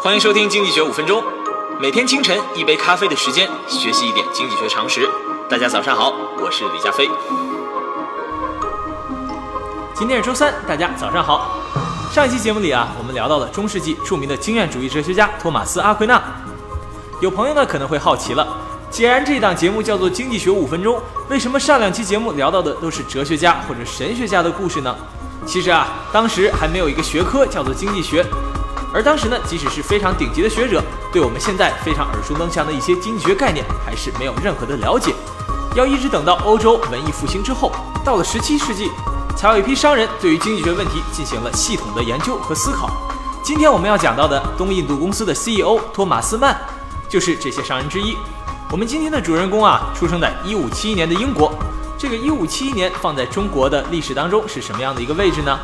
欢迎收听《经济学五分钟》，每天清晨一杯咖啡的时间，学习一点经济学常识。大家早上好，我是李佳飞。今天是周三，大家早上好。上一期节目里啊，我们聊到了中世纪著名的经验主义哲学家托马斯·阿奎那。有朋友呢可能会好奇了，既然这档节目叫做《经济学五分钟》，为什么上两期节目聊到的都是哲学家或者神学家的故事呢？其实啊，当时还没有一个学科叫做经济学。而当时呢，即使是非常顶级的学者，对我们现在非常耳熟能详的一些经济学概念，还是没有任何的了解。要一直等到欧洲文艺复兴之后，到了十七世纪，才有一批商人对于经济学问题进行了系统的研究和思考。今天我们要讲到的东印度公司的 CEO 托马斯曼，就是这些商人之一。我们今天的主人公啊，出生在一五七一年的英国。这个一五七一年放在中国的历史当中是什么样的一个位置呢？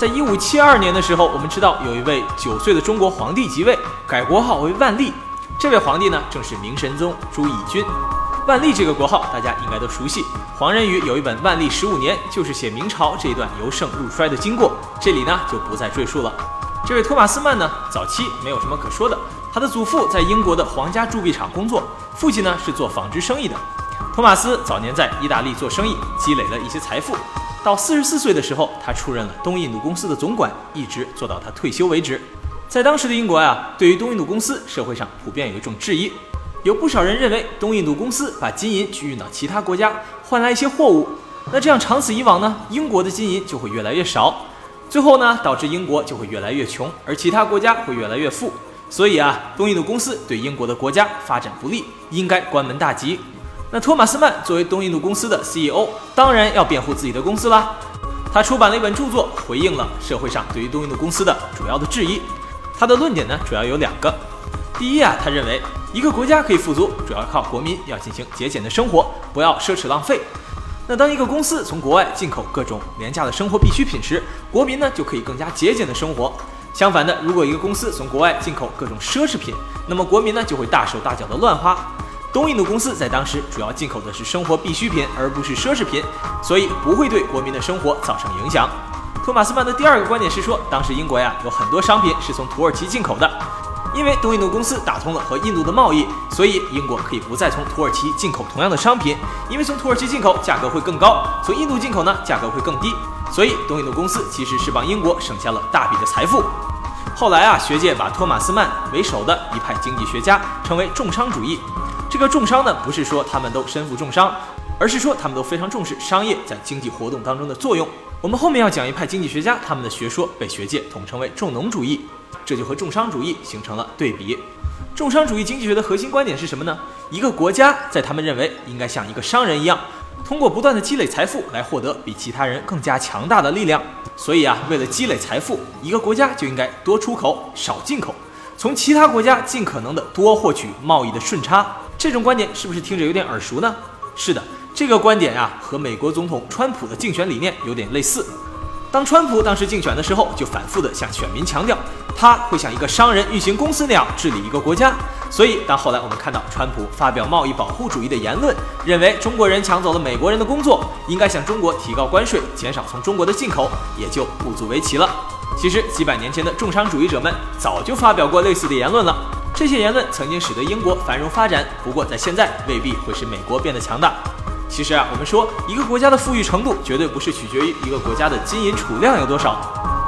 在一五七二年的时候，我们知道有一位九岁的中国皇帝即位，改国号为万历。这位皇帝呢，正是明神宗朱翊钧。万历这个国号大家应该都熟悉，黄仁宇有一本《万历十五年》，就是写明朝这一段由盛入衰的经过。这里呢就不再赘述了。这位托马斯曼呢，早期没有什么可说的。他的祖父在英国的皇家铸币厂工作，父亲呢是做纺织生意的。托马斯早年在意大利做生意，积累了一些财富。到四十四岁的时候，他出任了东印度公司的总管，一直做到他退休为止。在当时的英国呀，对于东印度公司，社会上普遍有一种质疑，有不少人认为东印度公司把金银去运到其他国家，换来一些货物，那这样长此以往呢，英国的金银就会越来越少，最后呢，导致英国就会越来越穷，而其他国家会越来越富。所以啊，东印度公司对英国的国家发展不利，应该关门大吉。那托马斯曼作为东印度公司的 CEO，当然要辩护自己的公司啦。他出版了一本著作，回应了社会上对于东印度公司的主要的质疑。他的论点呢，主要有两个。第一啊，他认为一个国家可以富足，主要靠国民要进行节俭的生活，不要奢侈浪费。那当一个公司从国外进口各种廉价的生活必需品时，国民呢就可以更加节俭的生活。相反的，如果一个公司从国外进口各种奢侈品，那么国民呢就会大手大脚的乱花。东印度公司在当时主要进口的是生活必需品，而不是奢侈品，所以不会对国民的生活造成影响。托马斯曼的第二个观点是说，当时英国呀有很多商品是从土耳其进口的，因为东印度公司打通了和印度的贸易，所以英国可以不再从土耳其进口同样的商品，因为从土耳其进口价格会更高，从印度进口呢价格会更低，所以东印度公司其实是帮英国省下了大笔的财富。后来啊，学界把托马斯曼为首的一派经济学家称为重商主义。这个重商呢，不是说他们都身负重伤，而是说他们都非常重视商业在经济活动当中的作用。我们后面要讲一派经济学家，他们的学说被学界统称为重农主义，这就和重商主义形成了对比。重商主义经济学的核心观点是什么呢？一个国家在他们认为应该像一个商人一样，通过不断的积累财富来获得比其他人更加强大的力量。所以啊，为了积累财富，一个国家就应该多出口，少进口，从其他国家尽可能的多获取贸易的顺差。这种观点是不是听着有点耳熟呢？是的，这个观点呀和美国总统川普的竞选理念有点类似。当川普当时竞选的时候，就反复的向选民强调，他会像一个商人运行公司那样治理一个国家。所以，当后来我们看到川普发表贸易保护主义的言论，认为中国人抢走了美国人的工作，应该向中国提高关税，减少从中国的进口，也就不足为奇了。其实，几百年前的重商主义者们早就发表过类似的言论了。这些言论曾经使得英国繁荣发展，不过在现在未必会使美国变得强大。其实啊，我们说一个国家的富裕程度绝对不是取决于一个国家的金银储量有多少。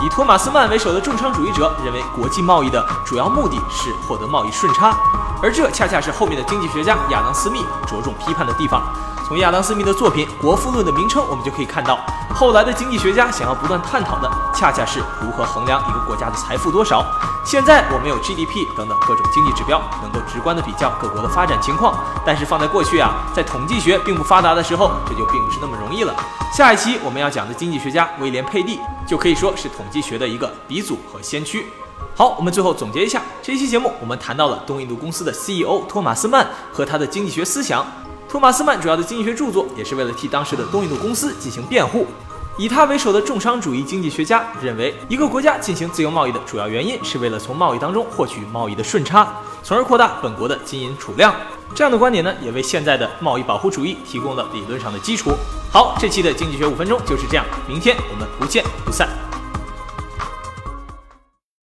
以托马斯曼为首的重商主义者认为，国际贸易的主要目的是获得贸易顺差，而这恰恰是后面的经济学家亚当·斯密着重批判的地方。从亚当·斯密的作品《国富论》的名称，我们就可以看到。后来的经济学家想要不断探讨的，恰恰是如何衡量一个国家的财富多少。现在我们有 GDP 等等各种经济指标，能够直观的比较各国的发展情况。但是放在过去啊，在统计学并不发达的时候，这就并不是那么容易了。下一期我们要讲的经济学家威廉佩蒂，就可以说是统计学的一个鼻祖和先驱。好，我们最后总结一下这一期节目，我们谈到了东印度公司的 CEO 托马斯曼和他的经济学思想。托马斯曼主要的经济学著作也是为了替当时的东印度公司进行辩护。以他为首的重商主义经济学家认为，一个国家进行自由贸易的主要原因是为了从贸易当中获取贸易的顺差，从而扩大本国的金银储量。这样的观点呢，也为现在的贸易保护主义提供了理论上的基础。好，这期的经济学五分钟就是这样，明天我们不见不散。